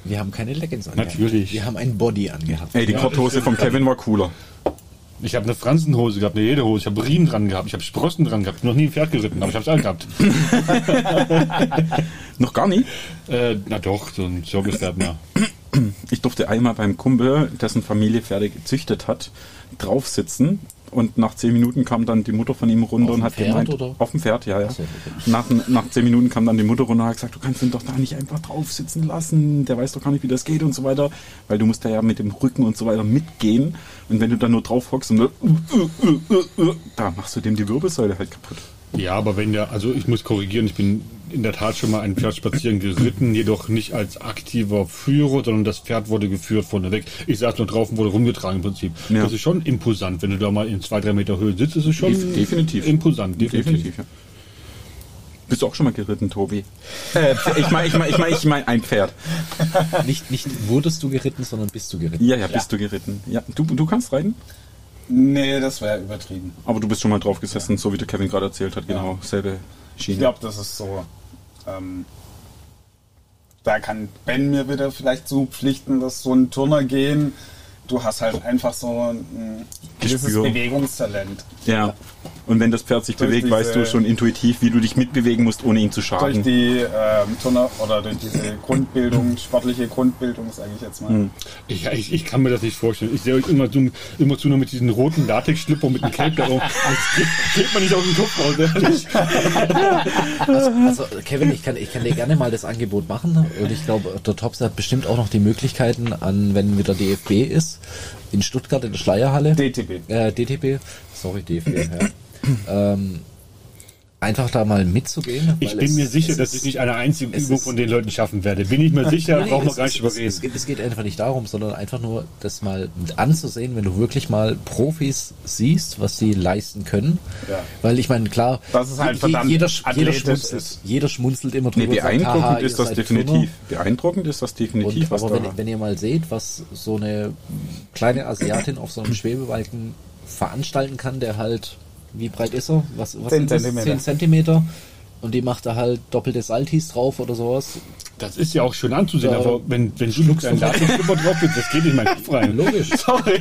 Wir haben keine Leggings angehabt. Natürlich. Wir haben ein Body angehabt. ey, die Korthose von Kevin war cooler. Ich habe eine Fransenhose gehabt, eine Lederhose, ich habe Riemen dran gehabt, ich habe Sprossen dran gehabt, noch nie ein Pferd geritten, aber ich habe es angehabt. Noch gar nie? Äh, na doch, so ein Zirkuspferd mehr. Ich durfte einmal beim Kumpel, dessen Familie Pferde gezüchtet hat, drauf sitzen. Und nach zehn Minuten kam dann die Mutter von ihm runter Auf und hat Pferd, gemeint, oder? auf dem Pferd, ja, ja. so, okay. Nach, nach zehn Minuten kam dann die Mutter runter und hat gesagt, du kannst ihn doch da nicht einfach drauf sitzen lassen, der weiß doch gar nicht, wie das geht und so weiter, weil du musst da ja mit dem Rücken und so weiter mitgehen und wenn du dann nur drauf hockst und da machst du dem die Wirbelsäule halt kaputt. Ja, aber wenn der, also ich muss korrigieren, ich bin in der Tat schon mal ein Pferd spazieren geritten, jedoch nicht als aktiver Führer, sondern das Pferd wurde geführt vorneweg. Ich saß nur drauf und wurde rumgetragen im Prinzip. Ja. Das ist schon imposant. Wenn du da mal in zwei, drei Meter Höhe sitzt, ist es schon Def- definitiv. imposant. Definitiv. Definitiv, ja. Bist du auch schon mal geritten, Tobi? Äh, ich meine, ich meine, ich meine, ich mein ein Pferd. Nicht, nicht wurdest du geritten, sondern bist du geritten. Ja, ja, bist du geritten. Ja, du, du kannst reiten? Nee, das wäre übertrieben. Aber du bist schon mal drauf gesessen, so wie der Kevin gerade erzählt hat, genau, selbe Ich Schiene. glaube, das ist so. Ähm, da kann Ben mir wieder vielleicht zupflichten, dass so ein Turner gehen. Du hast halt einfach so ein gewisses. Bewegungstalent. Ja. Und wenn das Pferd sich Durch bewegt, diese- weißt du schon intuitiv, wie du dich mitbewegen musst, ohne ihn zu Durch schaden. die ähm, Turner oder durch diese Grundbildung, sportliche Grundbildung, sage ich jetzt mal. Hm. Ich, ich, ich kann mir das nicht vorstellen. Ich sehe euch immer, zu, immer zu nur mit diesen roten Latex-Schlipper mit dem Cape da oben. Das geht, man nicht aus dem Kopf raus, ehrlich. Also, also Kevin, ich kann, ich kann dir gerne mal das Angebot machen. Und ich glaube, der Tops hat bestimmt auch noch die Möglichkeiten an, wenn wieder DFB ist, in Stuttgart in der Schleierhalle. DTB. äh, DTB, sorry, DFB, ja. ähm, einfach da mal mitzugehen. Ich bin es- mir sicher, dass ist- ich nicht eine einzige Übung ist- von den Leuten schaffen werde. Bin ich mir sicher, Nee, brauchen wir es- gar nicht es- drüber es, reden. es, geht, es geht einfach nicht darum, sondern einfach nur das mal anzusehen, wenn du wirklich mal Profis siehst, was die leisten können. Ja. Weil ich meine, klar, Das ist halt je- verdammt jeder, jeder, schmunzelt, jeder schmunzelt immer Nee, drüber. sagt, beeindruckend haha, ist das definitiv. Beeindruckend ist das definitiv, Und, was aber da. wenn, wenn ihr mal seht, was so eine kleine Asiatin auf so einem Schwebebalken veranstalten kann, der halt, wie breit ist er? Was, was 10 sind das? Zentimeter. 10 Zentimeter. Und die macht da halt doppelte Saltis drauf oder sowas. Das ist ja auch schön anzusehen, Ja. aber wenn, wenn du mit deinem Latex-Schlipper drauf bist, das geht in meinen Kopf rein. Logisch. Sorry.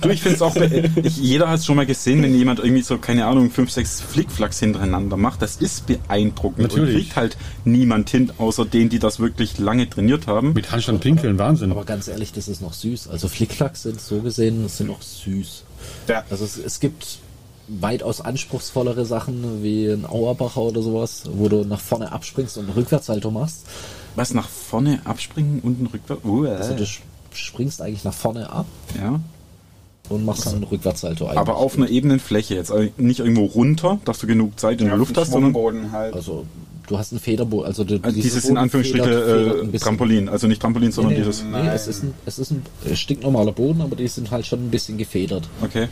Du, ich finde es auch, ich, jeder hat es schon mal gesehen, wenn jemand irgendwie so, keine Ahnung, fünf, sechs Flickflacks hintereinander macht. Das ist beeindruckend. Natürlich. Und kriegt halt niemand hin, außer denen, die das wirklich lange trainiert haben. Mit Handstand pinkeln, Wahnsinn. Aber ganz ehrlich, das ist noch süß. Also Flickflacks sind so gesehen, sind noch süß. Ja. Also es, es gibt weitaus anspruchsvollere Sachen wie ein Auerbacher oder sowas, wo du nach vorne abspringst und einen Rückwärtssalto machst. Was nach vorne abspringen, unten rückwärts. Uh, Also du sp- springst eigentlich nach vorne ab ja. und machst dann einen Rückwärtssalto eigentlich. Aber auf einer ebenen Fläche jetzt. Also nicht irgendwo runter, dass du genug Zeit in der Auf Luft hast, sondern Schwungboden halt. Also du hast ein Federboot, also, du, also dieses in Anführungsstrichen äh. Trampolin. Also nicht Trampolin, sondern Nee, nee, dieses. nee, Nein. es ist ein, es ist ein äh, stinknormaler Boden, aber die sind halt schon ein bisschen gefedert. Okay.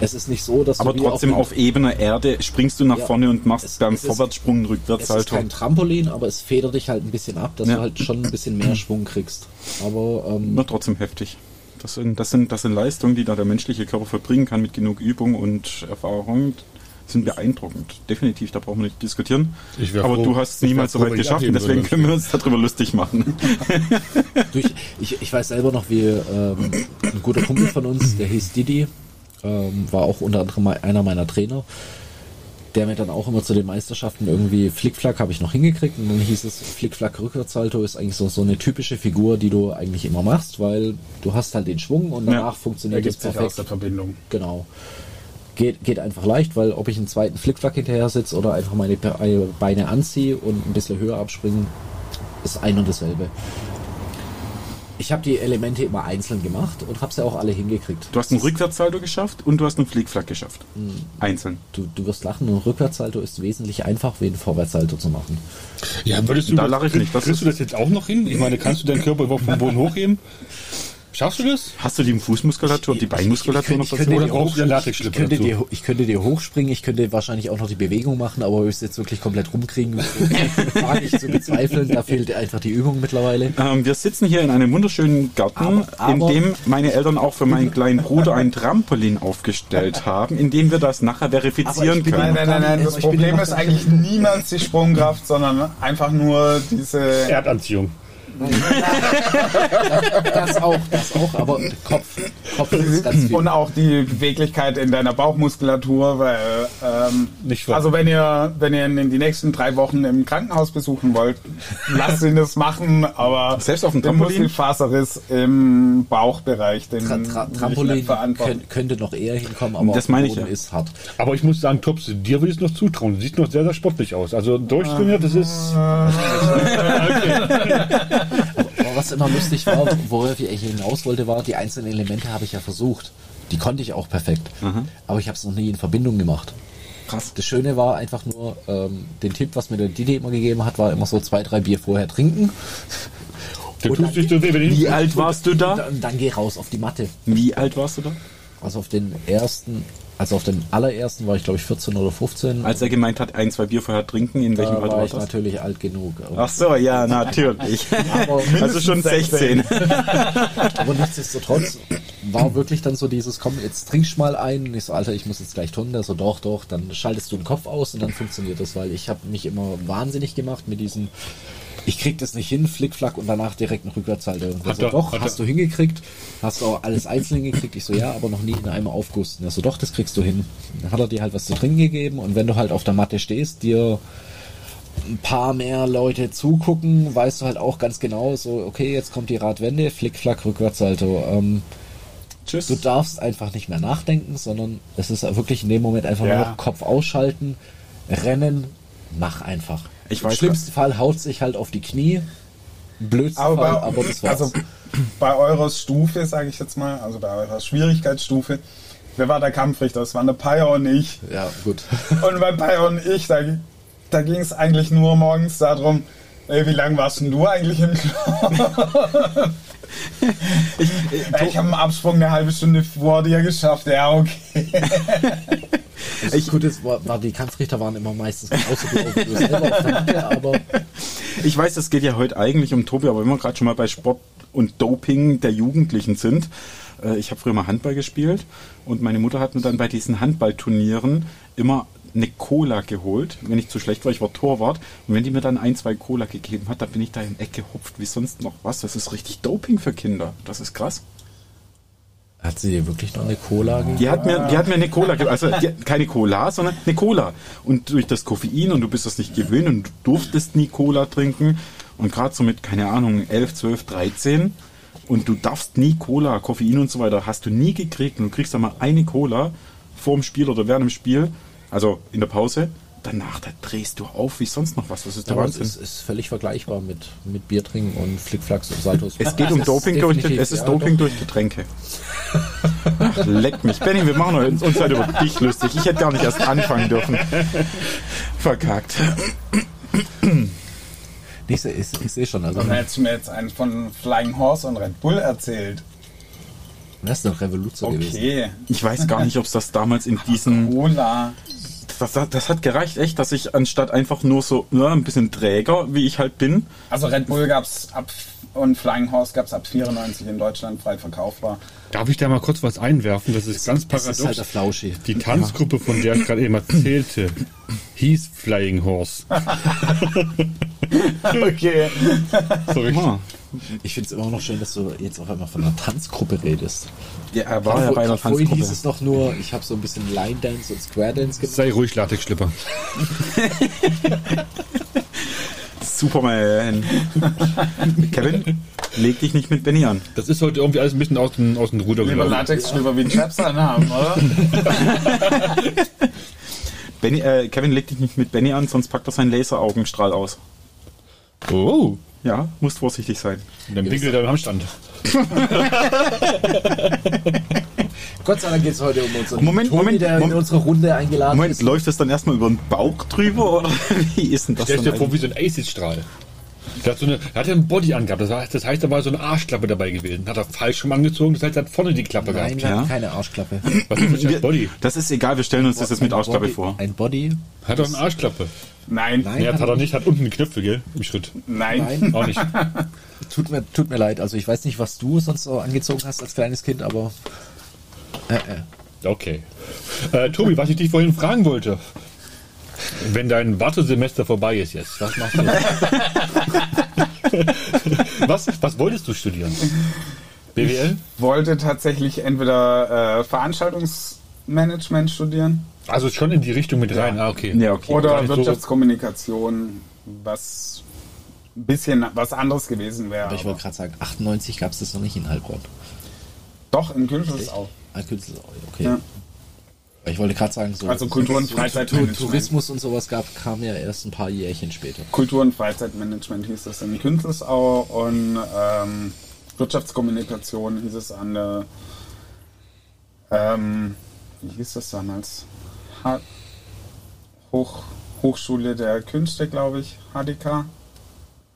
Es ist nicht so, dass Aber du wie trotzdem einem- auf ebener Erde springst du nach Ja. vorne und machst Es- beim es ist- Vorwärtssprung einen Es ist kein Trampolin, aber es federt dich halt ein bisschen ab, dass Ja. du halt schon ein bisschen mehr Schwung kriegst. Aber ähm, Na, trotzdem heftig. Das sind, das, sind, das sind Leistungen, die da der menschliche Körper verbringen kann mit genug Übung und Erfahrung. Sind beeindruckend. Definitiv, da brauchen wir nicht diskutieren. Aber froh- du hast es niemals so weit geschafft und deswegen würde. können wir uns darüber lustig machen. Du, ich, ich, ich weiß selber noch, wie ähm, ein guter Kumpel von uns, der hieß Didi, ähm, war auch unter anderem einer meiner Trainer. Der mir dann auch immer zu den Meisterschaften irgendwie Flickflack habe ich noch hingekriegt und dann hieß es, Flickflack Rückwärtssalto ist eigentlich so, so eine typische Figur, die du eigentlich immer machst, weil du hast halt den Schwung und danach funktioniert es sich aus perfekt. der Verbindung. Genau. Geht, geht einfach leicht, weil ob ich einen zweiten Flickflack hinterher sitze oder einfach meine Be- Beine anziehe und ein bisschen höher abspringen, ist ein und dasselbe. Ich habe die Elemente immer einzeln gemacht und habe sie auch alle hingekriegt. Du hast einen Rückwärtssalto geschafft und du hast einen Flickflack geschafft. Einzeln. Du, du wirst lachen, ein Rückwärtssalto ist wesentlich einfach, wie ein Vorwärtssalto zu machen. Ja, würdest du Da das, lache ich nicht, das kriegst du das jetzt auch noch hin? Ich meine, kannst du deinen Körper überhaupt vom Boden hochheben? Schaffst du das? Hast du die Fußmuskulatur und die Beinmuskulatur noch ich dazu? könnte, Oder dir, brauchst du ich, könnte dazu? dir, ich könnte dir hochspringen, ich könnte wahrscheinlich auch noch die Bewegung machen, aber ob ich es jetzt wirklich komplett rumkriegen, wage ich zu bezweifeln. Da fehlt einfach die Übung mittlerweile. Ähm, wir sitzen hier in einem wunderschönen Garten, Aber- aber- in dem meine Eltern auch für meinen kleinen Bruder ein Trampolin aufgestellt haben, in dem wir das nachher verifizieren ich können. Nein, nein, nein, nein. Das Ich Problem noch ist eigentlich niemals die Sprungkraft, sondern einfach nur diese. Erdanziehung. Das auch, das auch, aber Kopf, Kopf ist ganz viel. Und auch die Beweglichkeit in deiner Bauchmuskulatur, weil ähm, Nicht wahr. also wenn ihr wenn ihr in die nächsten drei Wochen im Krankenhaus besuchen wollt, lasst ihn das machen, aber Selbst auf dem Trampolin? Muskelfaserriss im Bauchbereich, den Tra Tra Trampolin könnt, könnte noch eher hinkommen, aber Das meine ich ja. ist hart. Aber ich muss sagen, Tops, dir würde ich es noch zutrauen. Du siehst noch sehr, sehr sportlich aus. Also durchtrainiert, das ist. Aber was immer lustig war, worauf ich hinaus wollte, war, die einzelnen Elemente habe ich ja versucht. Die konnte ich auch perfekt. Aber ich habe es noch nie in Verbindung gemacht. Krass. Das Schöne war einfach nur, ähm, den Tipp, was mir der Didi immer gegeben hat, war immer so zwei, drei Bier vorher trinken. Du tust dich wenn ich Wie alt warst du da? Und dann geh raus auf die Matte. Wie alt warst du da? Also auf den ersten, also auf den allerersten war ich glaube ich 14 oder 15. Als er gemeint hat, ein, zwei Bier vorher trinken, in welchem da Alter war war ich das? natürlich alt genug. Ach so, ja, natürlich. Aber, Also schon 16. aber nichtsdestotrotz war wirklich dann so dieses, komm, jetzt trinkst mal ein. Und ich so, Alter, ich muss jetzt gleich tun. Der so, doch, doch. Dann schaltest du den Kopf aus und dann funktioniert das, weil ich habe mich immer wahnsinnig gemacht mit diesem, ich krieg das nicht hin, Flickflack und danach direkt ein Rückwärtshalter. Und Hat so, er- doch, hat hast er- du hingekriegt, hast du auch alles einzeln hingekriegt. Ich so, ja, aber noch nie in einem Aufguss. Und er so, doch, das kriegst du hin. Dann hat er dir halt was zu trinken gegeben und wenn du halt auf der Matte stehst, dir ein paar mehr Leute zugucken, weißt du halt auch ganz genau, so, okay, jetzt kommt die Radwende, Flickflack, Rückwärtssalto. Ähm, Tschüss. du darfst einfach nicht mehr nachdenken, sondern es ist wirklich in dem Moment einfach Ja. nur noch Kopf ausschalten, rennen, mach einfach. Ich Im schlimmsten Fall haut sich halt auf die Knie. Blödsten Aber Fall, bei, aber das war's. also bei eurer Stufe, sage ich jetzt mal, also bei eurer Schwierigkeitsstufe, wer war der Kampfrichter? Das waren der Paya und ich. ja, gut. Und bei Paya und ich, da, da ging es eigentlich nur morgens darum, ey, wie lange warst denn du eigentlich im Klo? ich ich habe einen Absprung eine halbe Stunde vor dir geschafft. Ja, okay. Das Gute ist, war, war, die Kampfrichter waren immer meistens genauso gut wie du selber auf der Matte, aber Ich weiß, es geht ja heute eigentlich um Tobi, aber wenn wir gerade schon mal bei Sport und Doping der Jugendlichen sind. äh, Ich habe früher mal Handball gespielt und meine Mutter hat mir dann bei diesen Handballturnieren immer eine Cola geholt, wenn ich zu schlecht war, ich war Torwart und wenn die mir dann ein, zwei Cola gegeben hat, dann bin ich da im Eck gehupft wie sonst noch was. Das ist richtig Doping für Kinder. Das ist krass. hat sie dir wirklich noch eine Cola gegeben? Die hat mir, die hat mir eine Cola gegeben. Also keine Cola, sondern eine Cola. Und durch das Koffein und du bist das nicht gewöhnt und du durftest nie Cola trinken. Und gerade so mit, keine Ahnung, 11, 12, 13 und du darfst nie Cola, Koffein und so weiter, hast du nie gekriegt. Und du kriegst dann mal eine Cola vor dem Spiel oder während dem Spiel, also in der Pause. Danach, da drehst du auf wie sonst noch was. Das ist der Aber es Wahnsinn. ist, ist völlig vergleichbar mit, mit Bier trinken und Flickflacks und Saltos. Es geht um ist Doping durch, es ist ja, Doping doch. durch Getränke. Ach, leck mich. Benny, wir machen uns uns heute über dich lustig. Ich hätte gar nicht erst anfangen dürfen. Verkackt. Ich, seh- sehe schon. Also, Und hättest du mir jetzt einen von Flying Horse und Red Bull erzählt. Das ist doch Revolution gewesen. Okay. Ich weiß gar nicht, ob es das damals in diesen. Cola. das, das, das hat gereicht, echt, dass ich anstatt einfach nur so ja, ein bisschen träger, wie ich halt bin, Also Red Bull gab's ab und Flying Horse gab's ab 94 in Deutschland frei verkaufbar. Darf ich da mal kurz was einwerfen? Das ist ganz Das ist halt paradox. der Flauschi. Die Tanzgruppe, von der ich gerade eben erzählte, hieß Flying Horse. Okay. So richtig. Ich finde es immer noch schön, dass du jetzt auf einmal von einer Tanzgruppe redest. ja, er war ja bei einer Vorhin hieß Tanzgruppe. es noch nur, ich habe so ein bisschen Line Dance und Square Dance gemacht. Sei ruhig, Latexschlipper. Superman. Kevin, leg dich nicht mit Benny an. Das ist heute irgendwie alles ein bisschen aus dem, aus dem Ruder gelaufen. Latex-Schlüpper wie Chaps anhaben, oder? Benny, äh, Kevin, leg dich nicht mit Benny an, sonst packt er seinen Laseraugenstrahl aus. Oh, Ja, musst vorsichtig sein. und dann pinkelt er am Handstand. Gott sei Dank geht es heute um unseren Moment, Toni, Moment, der in Moment. unsere Runde eingeladen Moment, ist. läuft das dann erstmal über den Bauch drüber oder wie ist denn das? Stell dir vor, wie so ein Acid-Strahl. Der hat, so eine, er hat ja einen Body angehabt. Das, war, das heißt, da war so eine Arschklappe dabei gewesen. Hat er falsch rum angezogen. Das heißt, er hat vorne die Klappe Nein, gehabt. haben Ja. keine Arschklappe. Was ist das für ein Body? Das ist egal, wir stellen uns das jetzt mit Ein Ausklappe Body- vor. Ein Body? Hat doch eine Arschklappe. Nein, Nein. Nee, hat er nicht. Hat unten die Knöpfe, gell? Im Schritt. nein. Nein. Auch nicht. Tut mir, tut mir leid. Also ich weiß nicht, was du sonst so angezogen hast als kleines Kind, aber äh, äh. Okay. Äh, Tobi, was ich dich vorhin fragen wollte. Wenn dein Wartesemester vorbei ist jetzt, was machst du? was, was wolltest du studieren? BWL? Wollte tatsächlich entweder äh, Veranstaltungsmanagement studieren Also schon in die Richtung mit rein. Ah, okay. Ja, okay. Oder Wirtschaftskommunikation, was ein bisschen was anderes gewesen wäre. Aber ich wollte gerade sagen, 98 gab es das noch nicht in Heilbronn. Doch, in Künstler auch. Ah, Künstler, okay. Ja. Ich wollte gerade sagen, so Also Kultur- und Freizeitmanagement. Tourismus und sowas gab, kam ja erst ein paar Jährchen später. Kultur- und Freizeitmanagement hieß es in Künzelsau und ähm, Wirtschaftskommunikation hieß es an der, ähm, wie hieß das damals? Ha Hoch Hochschule der Künste, glaube ich, HDK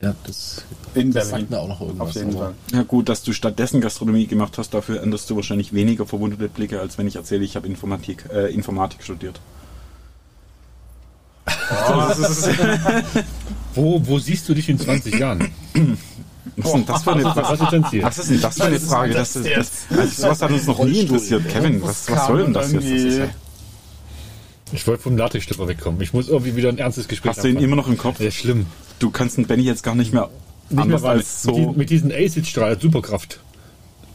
Ja, das, in das Berlin. sagt mir auch noch irgendwas. Auf jeden aber- Fall. Ja gut, dass du stattdessen Gastronomie gemacht hast, dafür änderst du wahrscheinlich weniger verwundete Blicke, als wenn ich erzähle, ich habe Informatik, äh, Informatik studiert. Ist- Wo, wo siehst du dich in 20 Jahren? Was ist denn das für eine, Was was, ist dein Ziel? was ist denn das für eine Was ist Frage? denn Das das ist, das, also sowas hat uns noch nie interessiert. Kevin, was, was soll denn das jetzt? Das ist ja, Ich wollte vom Latexschlipper wegkommen. Ich muss irgendwie wieder ein ernstes Gespräch hast du ihn anfangen. immer noch im Kopf? Ja, schlimm. Du kannst den Benny jetzt gar nicht mehr Nicht mehr anders als Mit, so. diesen- mit diesem Acid-Strahl, Superkraft.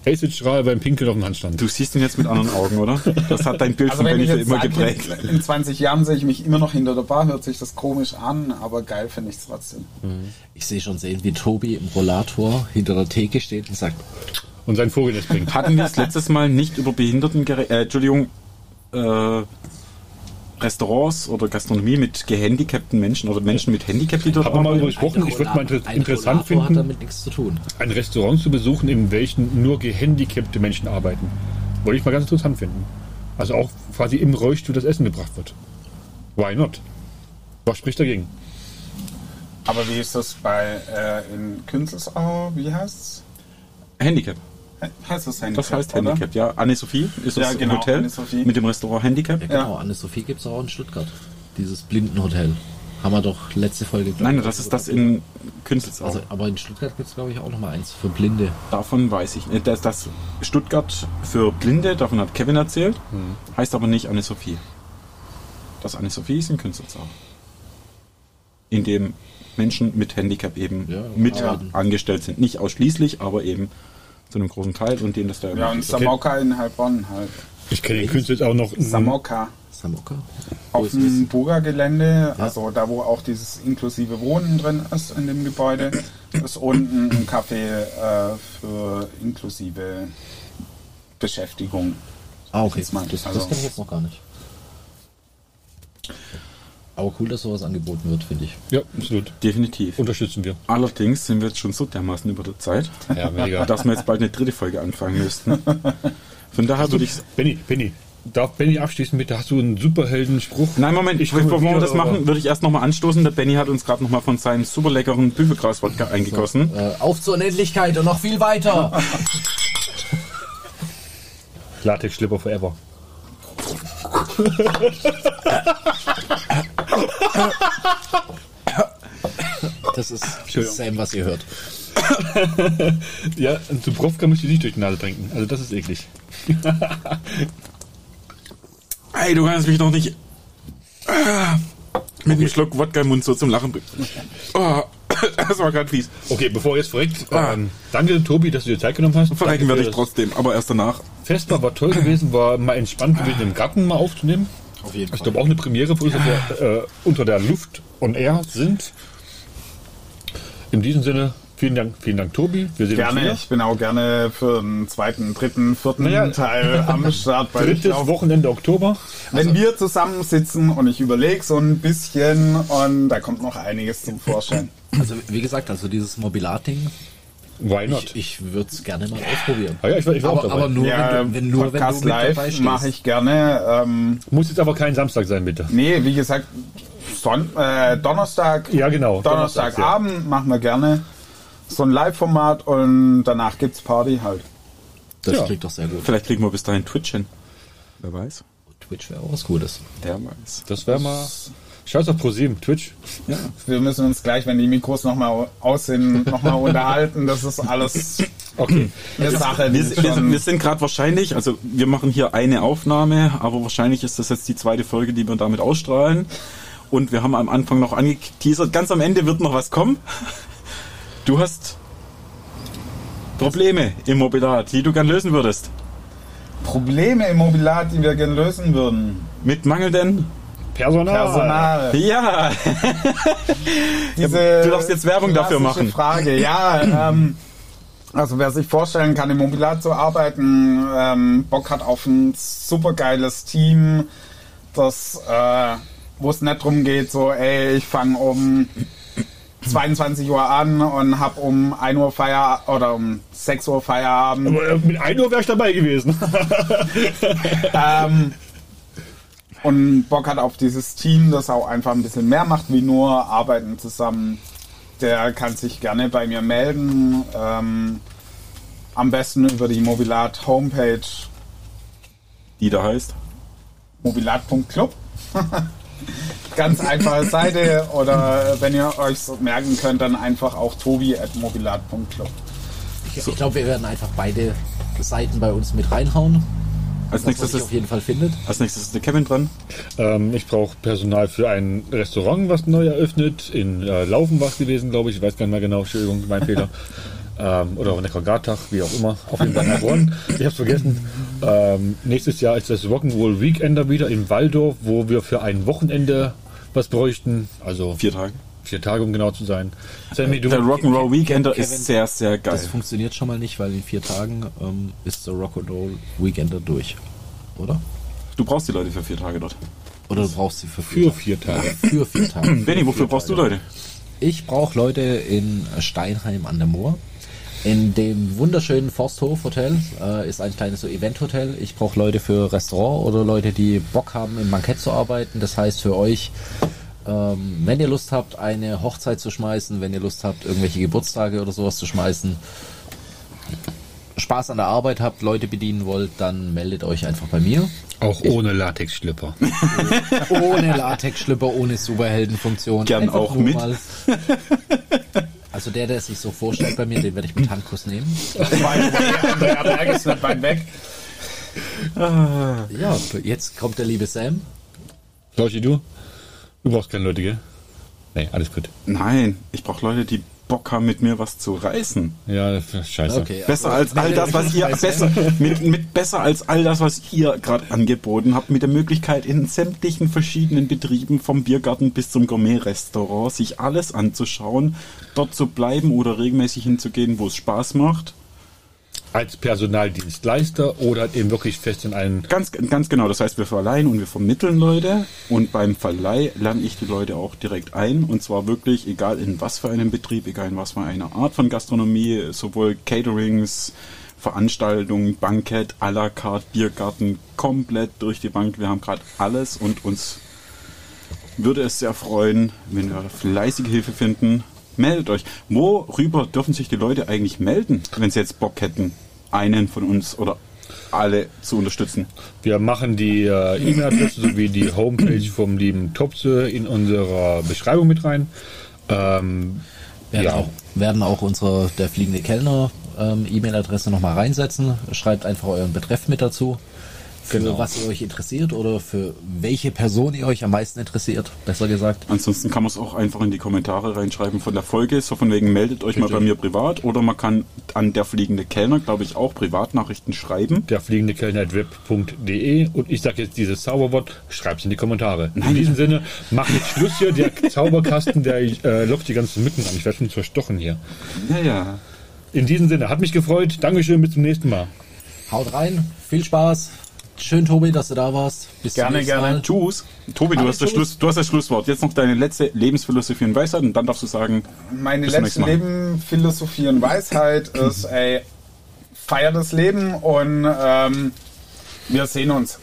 Acid-Strahl beim Pinkeln auf dem Handstand. Du siehst ihn jetzt mit anderen Augen, oder? Das hat dein Bild Also von wenn Benny ich für jetzt immer sage, geprägt. in 20 Jahren sehe ich mich immer noch hinter der Bar, hört sich das komisch an, aber geil finde ich es trotzdem. Ich sehe schon sehen, wie Tobi im Rollator hinter der Theke steht und sagt, Und sein Vogel bringt. Hatten wir das letztes Mal nicht über Behindertengere äh, Entschuldigung, äh, Restaurants oder Gastronomie mit gehandicapten Menschen oder Menschen mit Handicap, die dort Haben wir mal gesprochen. Ich würde mal inter interessant finden, damit nichts zu tun. ein Restaurant zu besuchen, in welchem nur gehandicapte Menschen arbeiten. Wollte ich mal ganz interessant finden. Also auch quasi im Rollstuhl das Essen gebracht wird. Why not? Was spricht dagegen? Aber wie ist das bei äh, in Künzelsau, wie heißt's? Handicap. He- Heißt das Handicap? Das heißt oder? Handicap, ja. Anne-Sophie ist das Ja, genau, Hotel Anne-Sophie. mit dem Restaurant Handicap. Ja, genau, Anne-Sophie gibt es auch in Stuttgart. Dieses Blindenhotel. Haben wir doch letzte Folge Nein, das ist das in Künzelsau. Also, aber in Stuttgart gibt es, glaube ich, auch noch mal eins für Blinde. davon weiß ich nicht. Das, das Stuttgart für Blinde, davon hat Kevin erzählt, heißt aber nicht Anne-Sophie. Das Anne-Sophie ist in Künzelsau. In dem Menschen mit Handicap eben Ja, mit angestellt sind. Nicht ausschließlich, aber eben zu einem großen Teil und denen das da Ja, und. Samoka in Heilbronn halt. Ich kenne den Künstler jetzt auch noch. Samoka. Samoka? Auf das? dem Burgergelände, also da wo auch dieses inklusive Wohnen drin ist in dem Gebäude, ist unten ein Café äh, für inklusive Beschäftigung. Ah, okay. Mal, Das, also- das kenne ich jetzt noch gar nicht. Aber cool, dass sowas angeboten wird, finde ich. Ja, absolut. Definitiv. Unterstützen wir. Allerdings sind wir jetzt schon so dermaßen über der Zeit, Ja, mega. dass wir jetzt bald eine dritte Folge anfangen müssten. Von daher würde ich Benny, Benny, darf Benny abschließen mit, hast du einen Superheldenspruch? Nein, Moment, ich, bevor wir das machen, würde ich erst nochmal anstoßen. Der Benny hat uns gerade nochmal von seinem super leckeren Büffelgras-Wodka eingegossen. Äh, auf zur Unendlichkeit und noch viel weiter. Latex-Schlipper forever. Das ist Sam, was ihr hört. Ja, und Dubrovka möchte ich nicht durch die Nase trinken. Also das ist eklig. Ey, du kannst mich doch nicht ah, mit einem Schluck Wodka im Mund so zum Lachen bringen. Oh, das war gerade fies. Okay, bevor ihr jetzt verreckt, ähm, danke Tobi, dass du dir Zeit genommen hast. Verrecken werde ich das trotzdem, aber erst danach. Festbar war toll gewesen, war mal entspannt gewesen, im Garten mal aufzunehmen. Auf jeden Ich glaube auch eine Premiere dass wir äh, unter der Luft on Air sind. In diesem Sinne, vielen Dank, vielen Dank Tobi. Wir sehen Gerne, uns ich bin auch gerne für den zweiten, dritten, vierten Naja, Teil am Start. wieder. Weil ich Drittes glaub, Wochenende Oktober. wenn wir zusammensitzen und ich überlege so ein bisschen und da kommt noch einiges zum Vorschein. Also, wie gesagt, also dieses Mobilat-Ding, Why not? ich, ich würde es gerne mal ausprobieren. Ah ja, ich ich Aber, aber nur, ja, wenn du, wenn, nur wenn du Podcast mit dabei live mache ich gerne. Ähm, Muss jetzt aber kein Samstag sein, bitte. nee, wie gesagt, Son äh, Donnerstag. Ja, genau. Donnerstagabend machen wir gerne so ein Live-Format und danach gibt's Party halt. Das Ja. klingt doch sehr gut. Vielleicht kriegen wir bis dahin Twitch hin. Wer weiß. Twitch wäre auch was Gutes. Der weiß. Das wäre mal. Scheiß auf ProSieben, Twitch. Wir müssen uns gleich, wenn die Mikros nochmal aus sind, nochmal unterhalten. Das ist alles Okay. eine Sache. Wir, wir, wir sind gerade wahrscheinlich, also wir machen hier eine Aufnahme, aber wahrscheinlich ist das jetzt die zweite Folge, die wir damit ausstrahlen. Und wir haben am Anfang noch angeteasert, ganz am Ende wird noch was kommen. Du hast Probleme im Mobilat, die du gern lösen würdest. Probleme im Mobilat, die wir gerne lösen würden. Mit mangelnden Personal. Personal. Ja, Diese du darfst jetzt Werbung dafür machen. Frage, ja. Ähm, also wer sich vorstellen kann, im Mobilat zu arbeiten, ähm, Bock hat auf ein supergeiles Team, das, äh, wo es nicht drum geht, so, ey, ich fange um 22 Uhr an und hab um 1 Uhr Feierabend oder um 6 Uhr Feierabend. Aber, äh, Mit 1 Uhr wäre ich dabei gewesen. ähm, und Bock hat auf dieses Team, das auch einfach ein bisschen mehr macht wie nur arbeiten zusammen. Der kann sich gerne bei mir melden. Ähm, am besten über die Mobilat Homepage die da heißt. mobilat.club. Ganz einfache Seite oder wenn ihr euch so merken könnt, dann einfach auch tobi.mobilat.club. Ich, ich glaube, wir werden einfach beide Seiten bei uns mit reinhauen. Als nächstes, ist, auf jeden Fall findet. als nächstes ist der Kevin dran. ähm, ich brauche Personal für ein Restaurant, was neu eröffnet. In äh, Laufen war es gewesen, glaube ich. Ich weiß gar nicht mehr genau. Entschuldigung, mein Fehler. Ähm, oder auf Neckargartag, wie auch immer. Auf jeden Fall in Heilbronn. Ich habe es vergessen. Ähm, nächstes Jahr ist das Rock'n'Roll Weekender wieder in Waldorf, wo wir für ein Wochenende was bräuchten. Also Vier Tage. Vier Tage, um genau zu sein. Sammy, du Der Rock'n'Roll Weekender Kevin, ist sehr, sehr geil. Das funktioniert schon mal nicht, weil in vier Tagen ähm, ist der Rock'n'Roll Weekender durch. Oder? Du brauchst die Leute für vier Tage dort. Oder du brauchst sie für für vier Tage. Für vier Tage. Benny, wofür brauchst du Leute? Ich brauche Leute in Steinheim an der Moor. In dem wunderschönen Forsthof Hotel äh, ist ein kleines so Event-Hotel. Ich brauche Leute für Restaurant oder Leute, die Bock haben, im Bankett zu arbeiten. Das heißt für euch, ähm, wenn ihr Lust habt, eine Hochzeit zu schmeißen, wenn ihr Lust habt, irgendwelche Geburtstage oder sowas zu schmeißen, Spaß an der Arbeit habt, Leute bedienen wollt, dann meldet euch einfach bei mir. Auch ohne Latexschlipper. Ohne Latexschlipper, ohne Superheldenfunktion. Gern Einfach auch mit. mal- Also der, der sich so vorstellt bei mir, den werde ich mit Handkuss nehmen. Andrea Berg ist nicht weit weg. Ja, jetzt kommt der liebe Sam. Leute, du? Du brauchst keine Leute, gell? Nee, alles gut. Nein, ich brauche Leute, die Bock haben, mit mir was zu reißen. Ja, scheiße. Okay, Besser also, als all das, was ihr besser mit, mit besser als all das, was ihr gerade angeboten habt, mit der Möglichkeit in sämtlichen verschiedenen Betrieben vom Biergarten bis zum Gourmet-Restaurant sich alles anzuschauen, dort zu bleiben oder regelmäßig hinzugehen, wo es Spaß macht. Als Personaldienstleister oder eben wirklich fest in einen. Ganz, ganz genau. Das heißt, wir verleihen und wir vermitteln Leute. Und beim Verleih lerne ich die Leute auch direkt ein. Und zwar wirklich, egal in was für einem Betrieb, egal in was für einer Art von Gastronomie, sowohl Caterings, Veranstaltungen, Bankett, à la carte, Biergarten, komplett durch die Bank. Wir haben gerade alles und uns würde es sehr freuen, wenn wir fleißige Hilfe finden. Meldet euch. Worüber dürfen sich die Leute eigentlich melden, wenn sie jetzt Bock hätten, einen von uns oder alle zu unterstützen. Wir machen die äh, E-Mail-Adresse sowie die Homepage vom lieben Topse in unserer Beschreibung mit rein. Ähm, Werden, ja. auch, werden auch unsere, der fliegende Kellner, ähm, E-Mail-Adresse nochmal reinsetzen. Schreibt einfach euren Betreff mit dazu. Für Genau. was ihr euch interessiert oder für welche Person ihr euch am meisten interessiert, besser gesagt. Ansonsten kann man es auch einfach in die Kommentare reinschreiben von der Folge. So von wegen meldet euch mal bei mir privat oder man kann an der fliegende Kellner, glaube ich, auch Privatnachrichten schreiben. der fliegende Kellner.web.de und ich sage jetzt dieses Zauberwort, schreib's in die Kommentare. In diesem Sinne, mach jetzt Schluss hier, der Zauberkasten, der äh, lockt die ganzen Mücken an. Ich werde schon zerstochen hier. Ja, ja. In diesem Sinne, hat mich gefreut. Dankeschön, bis zum nächsten Mal. Haut rein, viel Spaß. Schön, Tobi, dass du da warst. Bis zum Gerne, nächsten gerne. Mal. Tschüss. Tobi, du hast. Schluss, du hast das Schlusswort. Jetzt noch deine letzte Lebensphilosophie und Weisheit und dann darfst du sagen, Meine letzte nächsten Mal. Leben, Philosophie und Weisheit ist, ey, feier das Leben und ähm, wir sehen uns.